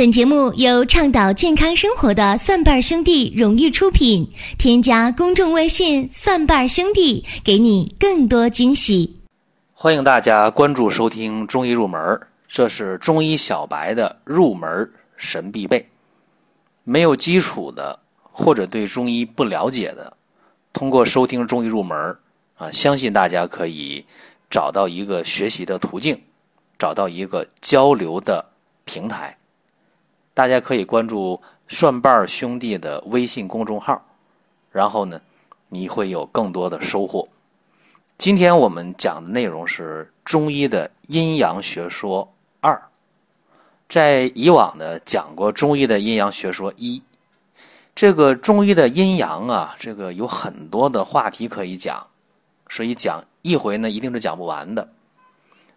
本节目由倡导健康生活的蒜瓣兄弟荣誉出品。添加公众微信“蒜瓣兄弟”，给你更多惊喜。欢迎大家关注收听《中医入门》，这是中医小白的入门神必备。没有基础的或者对中医不了解的，通过收听《中医入门》啊，相信大家可以找到一个学习的途径，找到一个交流的平台。大家可以关注蒜瓣兄弟的微信公众号，然后呢，你会有更多的收获。今天我们讲的内容是中医的阴阳学说二。在以往呢讲过中医的阴阳学说一，这个中医的阴阳啊，这个有很多的话题可以讲，所以讲一回呢一定是讲不完的。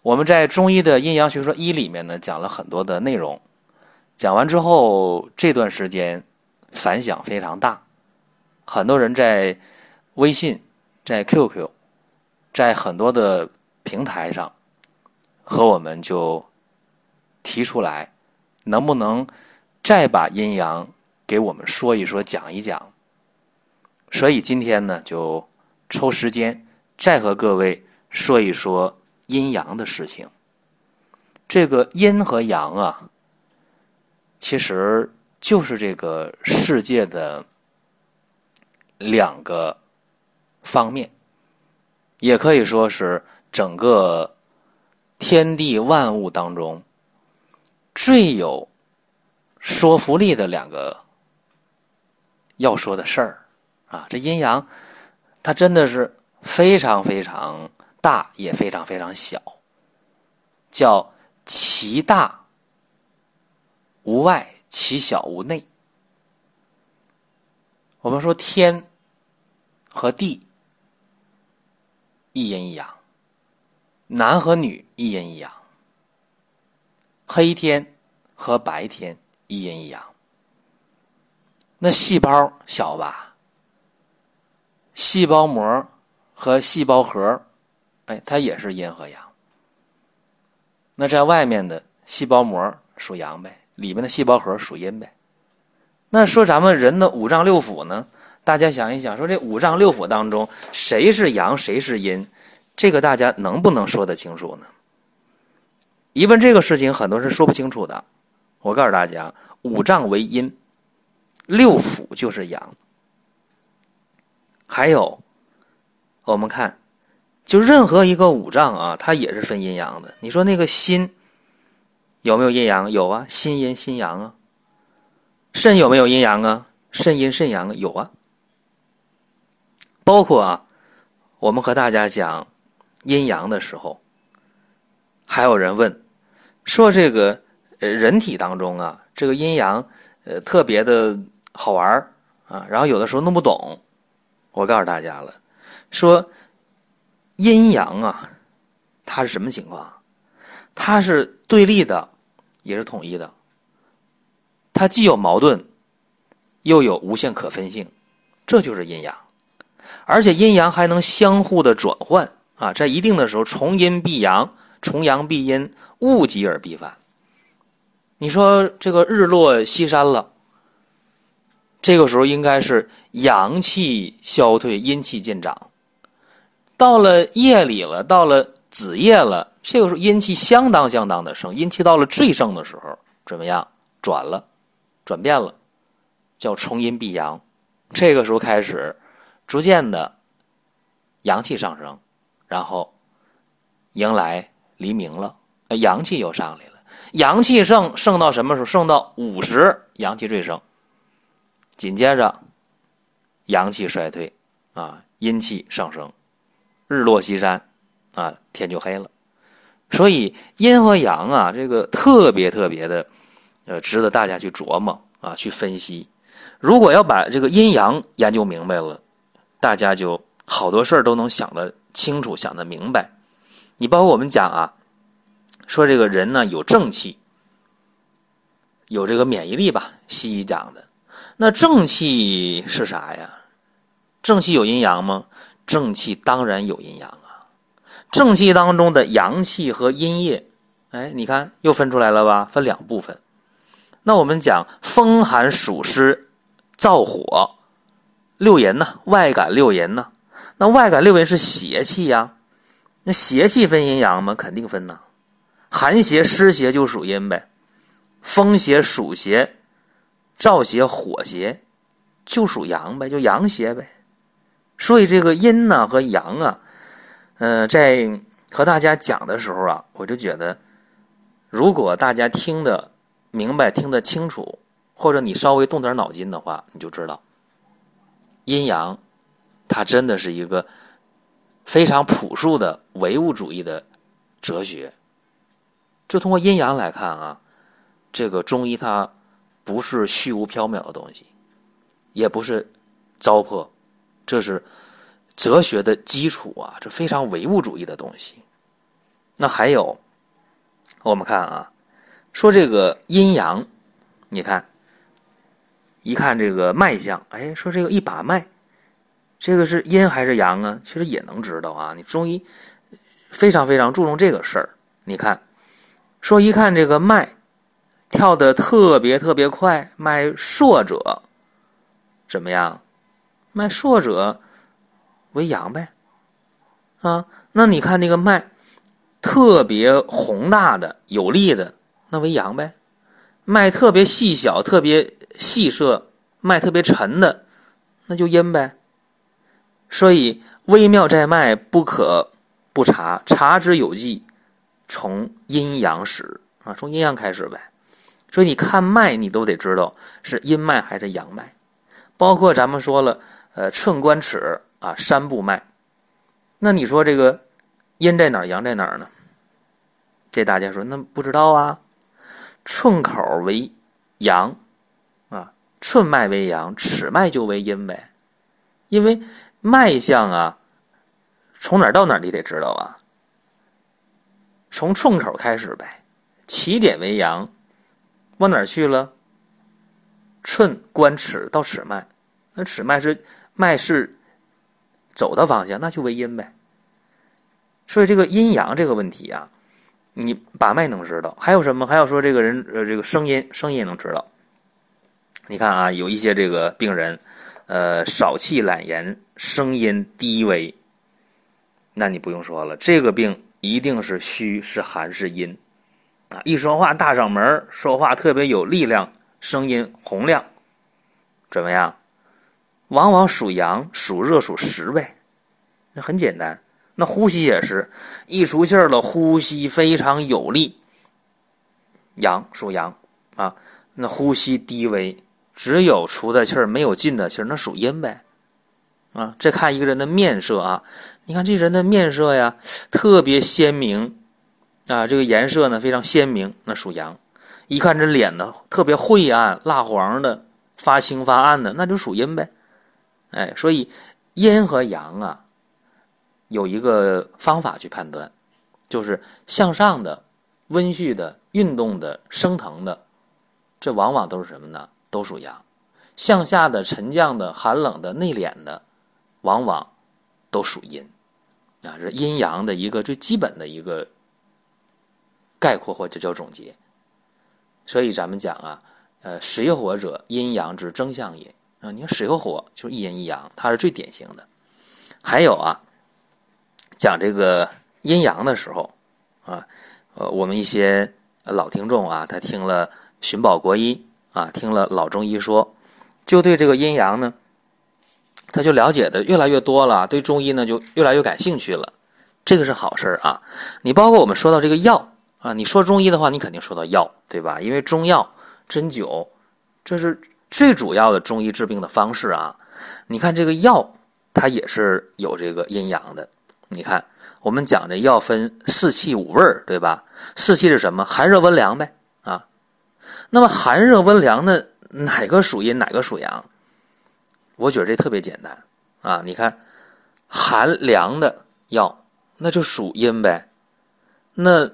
我们在中医的阴阳学说一里面呢讲了很多的内容。讲完之后，这段时间反响非常大，很多人在微信、在 QQ、在很多的平台上和我们就提出来，能不能再把阴阳给我们说一说、讲一讲？所以今天呢，就抽时间再和各位说一说阴阳的事情。这个阴和阳啊。其实就是这个世界的两个方面，也可以说是整个天地万物当中最有说服力的两个要说的事儿啊！这阴阳，它真的是非常非常大，也非常非常小，叫其大。无外，其小无内。我们说天和地一阴一阳，男和女一阴一阳，黑天和白天一阴一阳。那细胞小吧？细胞膜和细胞核，哎，它也是阴和阳。那在外面的细胞膜属阳呗。里面的细胞核属阴呗，那说咱们人的五脏六腑呢？大家想一想，说这五脏六腑当中谁是阳，谁是阴？这个大家能不能说得清楚呢？一问这个事情，很多人说不清楚的。我告诉大家，五脏为阴，六腑就是阳。还有，我们看，就任何一个五脏啊，它也是分阴阳的。你说那个心。有没有阴阳？有啊，心阴心阳啊。肾有没有阴阳啊？肾阴肾阳有啊。包括啊，我们和大家讲阴阳的时候，还有人问说这个呃人体当中啊，这个阴阳呃特别的好玩啊，然后有的时候弄不懂。我告诉大家了，说阴阳啊，它是什么情况？它是对立的，也是统一的。它既有矛盾，又有无限可分性，这就是阴阳。而且阴阳还能相互的转换啊，在一定的时候，重阴必阳，重阳必阴，物极而必反。你说这个日落西山了，这个时候应该是阳气消退，阴气渐长。到了夜里了，到了子夜了。这个时候阴气相当相当的盛，阴气到了最盛的时候，怎么样？转了，转变了，叫重阴必阳。这个时候开始，逐渐的阳气上升，然后迎来黎明了，阳气又上来了。阳气盛盛到什么时候？盛到午时，阳气最盛。紧接着阳气衰退，啊，阴气上升，日落西山，啊，天就黑了。所以阴和阳啊，这个特别特别的，呃，值得大家去琢磨啊，去分析。如果要把这个阴阳研究明白了，大家就好多事儿都能想得清楚、想得明白。你包括我们讲啊，说这个人呢有正气，有这个免疫力吧，西医讲的。那正气是啥呀？正气有阴阳吗？正气当然有阴阳啊。正气当中的阳气和阴液，哎，你看又分出来了吧？分两部分。那我们讲风寒暑湿燥火六淫呢，外感六淫呢。那外感六淫是邪气呀，那邪气分阴阳吗？肯定分呐。寒邪、湿邪就属阴呗，风邪、暑邪、燥邪、火邪就属阳呗，就阳邪呗。所以这个阴呢和阳啊，呃，在和大家讲的时候啊，我就觉得，如果大家听得明白、听得清楚，或者你稍微动点脑筋的话，你就知道阴阳。它真的是一个非常朴素的唯物主义的哲学。就通过阴阳来看啊，这个中医它不是虚无缥缈的东西，也不是糟粕，这是哲学的基础啊，这非常唯物主义的东西。那还有，我们看啊，说这个阴阳，你看，一看这个脉象，哎，说这个一把脉。这个是阴还是阳啊？其实也能知道啊。你中医非常非常注重这个事儿。你看，说一看这个脉跳的特别特别快，脉硕者怎么样？脉硕者为阳呗。啊，那你看那个脉特别宏大的、有力的，那为阳呗。脉特别细小、特别细涩、脉特别沉的，那就阴呗。所以微妙在脉，不可不察。察之有迹，从阴阳始啊，从阴阳开始呗。所以你看脉，你都得知道是阴脉还是阳脉。包括咱们说了，呃，寸关尺啊，三步脉。那你说这个阴在哪儿，阳在哪儿呢？这大家说那不知道啊。寸口为阳啊，寸脉为阳，尺脉就为阴呗，因为。脉象啊，从哪儿到哪儿你得知道啊。从寸口开始呗，起点为阳，往哪儿去了？寸关尺到尺脉，那尺脉是脉是走的方向，那就为阴呗。所以这个阴阳这个问题啊，你把脉能知道。还有什么？还有说这个人呃，这个声音声音能知道。你看啊，有一些这个病人。呃，少气懒言，声音低微，那你不用说了，这个病一定是虚，是寒，是阴啊！一说话大嗓门，说话特别有力量，声音洪亮，怎么样？往往属阳，属热，属实呗。那很简单。那呼吸也是一出气儿了，呼吸非常有力，阳属阳啊。那呼吸低微。只有出的气儿没有进的气儿，那属阴呗，啊，这看一个人的面色啊，你看这人的面色呀，特别鲜明，啊，这个颜色呢非常鲜明，那属阳。一看这脸呢特别晦暗、蜡黄的、发青发暗的，那就属阴呗。哎，所以阴和阳啊，有一个方法去判断，就是向上的、温煦的、运动的、升腾的，这往往都是什么呢？都属阳，向下的、沉降的、寒冷的、内敛的，往往都属阴，啊，是阴阳的一个最基本的一个概括或者叫总结。所以咱们讲啊，呃，水火者，阴阳之争相也啊。你看水和火就是一阴一阳，它是最典型的。还有啊，讲这个阴阳的时候啊，呃，我们一些老听众啊，他听了寻宝国医。啊，听了老中医说，就对这个阴阳呢，他就了解的越来越多了，对中医呢就越来越感兴趣了。这个是好事啊！你包括我们说到这个药啊，你说中医的话，你肯定说到药，对吧？因为中药、针灸，这是最主要的中医治病的方式啊。你看这个药，它也是有这个阴阳的。你看，我们讲这药分四气五味，对吧？四气是什么？寒热温凉呗。啊那么寒热温凉的哪个属阴，哪个属阳？我觉得这特别简单啊！你看，寒凉的药那就属阴呗，那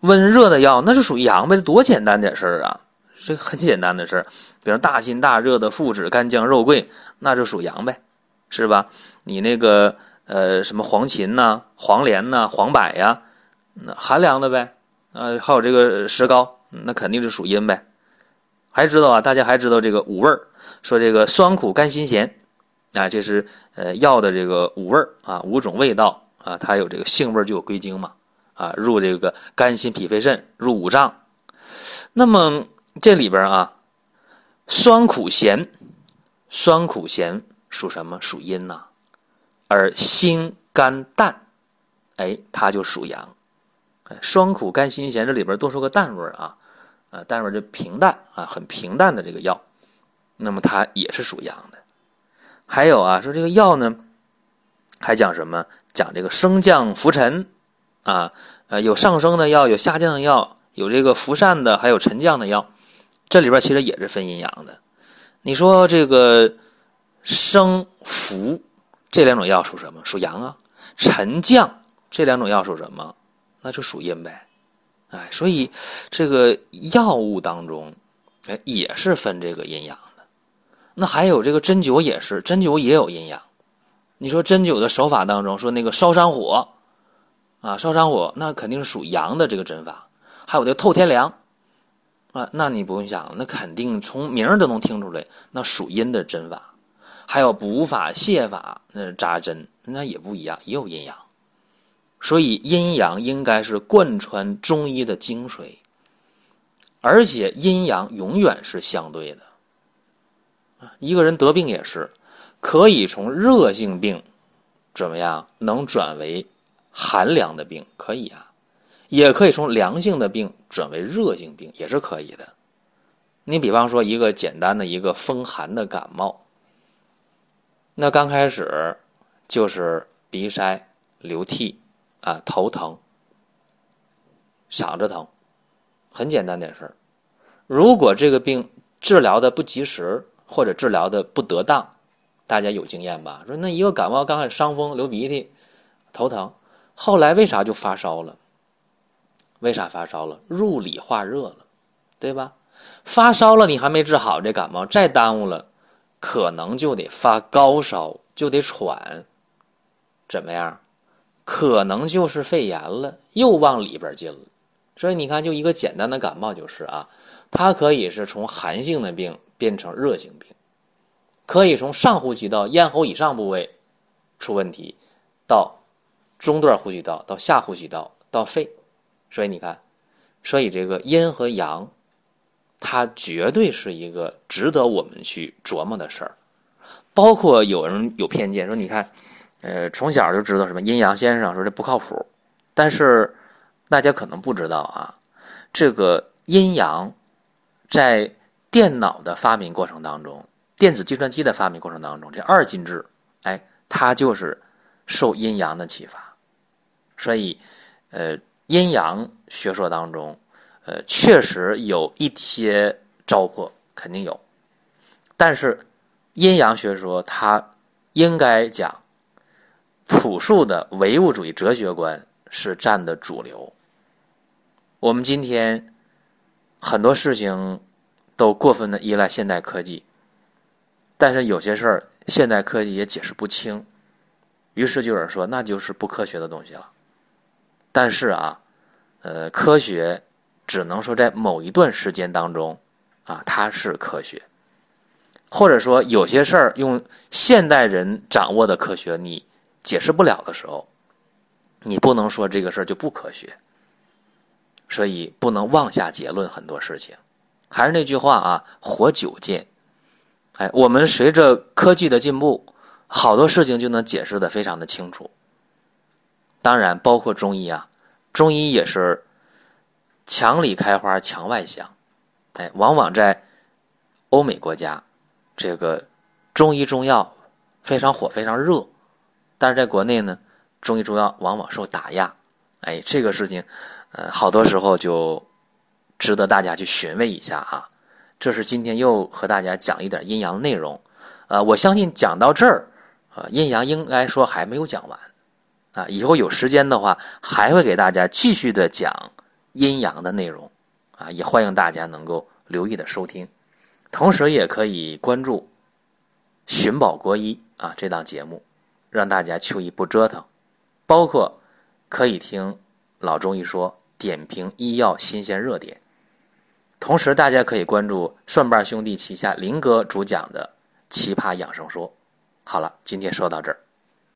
温热的药那就属阳呗，多简单点事儿啊！这很简单的事儿，比如大辛大热的附子、干姜、肉桂，那就属阳呗，是吧？你那个呃什么黄芩呐、黄连呐、黄柏呀，那寒凉的呗，啊，还有这个石膏。那肯定是属阴呗，还知道啊，大家还知道这个五味儿，说这个酸苦甘辛咸啊，这是呃药的这个五味儿啊，五种味道啊，它有这个性味就有归经嘛啊，入这个肝心脾肺肾，入五脏。那么这里边啊，酸苦咸，酸苦咸属什么？属阴呐。而辛甘淡，哎，它就属阳。酸苦甘辛咸这里边多出个淡味啊，啊，淡味就平淡啊，很平淡的这个药，那么它也是属阳的。还有啊，说这个药呢，还讲什么？讲这个升降浮沉啊，呃，有上升的药，有下降的药，有这个浮散的，还有沉降的药。这里边其实也是分阴阳的。你说这个升浮这两种药属什么？属阳啊。沉降这两种药属什么？那就属阴呗，哎，所以这个药物当中，哎，也是分这个阴阳的。那还有这个针灸也是，针灸也有阴阳。你说针灸的手法当中，说那个烧山火，啊，烧山火，那肯定是属阳的这个针法。还有这透天凉，啊，那你不用想，那肯定从名儿都能听出来，那属阴的针法。还有补法、泻法，那扎针，那也不一样，也有阴阳。所以阴阳应该是贯穿中医的精髓，而且阴阳永远是相对的。一个人得病也是可以从热性病怎么样能转为寒凉的病，可以啊，也可以从良性的病转为热性病，也是可以的。你比方说一个简单的一个风寒的感冒，那刚开始就是鼻塞、流涕。啊，头疼，嗓子疼，很简单点事儿。如果这个病治疗的不及时，或者治疗的不得当，大家有经验吧？说那一个感冒刚开始伤风、流鼻涕、头疼，后来为啥就发烧了？为啥发烧了？入里化热了，对吧？发烧了，你还没治好这感冒，再耽误了，可能就得发高烧，就得喘，怎么样？可能就是肺炎了，又往里边进了。所以你看，就一个简单的感冒就是啊，它可以是从寒性的病变成热性病，可以从上呼吸道、咽喉以上部位出问题，到中段呼吸道、到下呼吸道、到肺。所以你看，所以这个阴和阳，它绝对是一个值得我们去琢磨的事儿。包括有人有偏见说，你看。呃，从小就知道什么阴阳先生说这不靠谱，但是大家可能不知道啊，这个阴阳在电脑的发明过程当中，电子计算机的发明过程当中，这二进制，哎，它就是受阴阳的启发，所以呃，阴阳学说当中，呃，确实有一些糟粕，肯定有，但是阴阳学说它应该讲。朴素的唯物主义哲学观是占的主流。我们今天很多事情都过分的依赖现代科技，但是有些事儿现代科技也解释不清，于是就有人说那就是不科学的东西了。但是啊，呃，科学只能说在某一段时间当中啊，它是科学，或者说有些事儿用现代人掌握的科学你。解释不了的时候，你不能说这个事儿就不科学，所以不能妄下结论。很多事情，还是那句话啊，活久见。哎，我们随着科技的进步，好多事情就能解释的非常的清楚。当然，包括中医啊，中医也是墙里开花墙外香。哎，往往在欧美国家，这个中医中药非常火，非常热。但是在国内呢，中医中药往往受打压，哎，这个事情，呃，好多时候就值得大家去询问一下啊。这是今天又和大家讲一点阴阳内容，呃，我相信讲到这儿，呃，阴阳应该说还没有讲完，啊，以后有时间的话，还会给大家继续的讲阴阳的内容，啊，也欢迎大家能够留意的收听，同时也可以关注《寻宝国医》啊这档节目。让大家秋衣不折腾，包括可以听老中医说点评医药新鲜热点。同时，大家可以关注蒜瓣兄弟旗下林哥主讲的《奇葩养生说》。好了，今天说到这儿。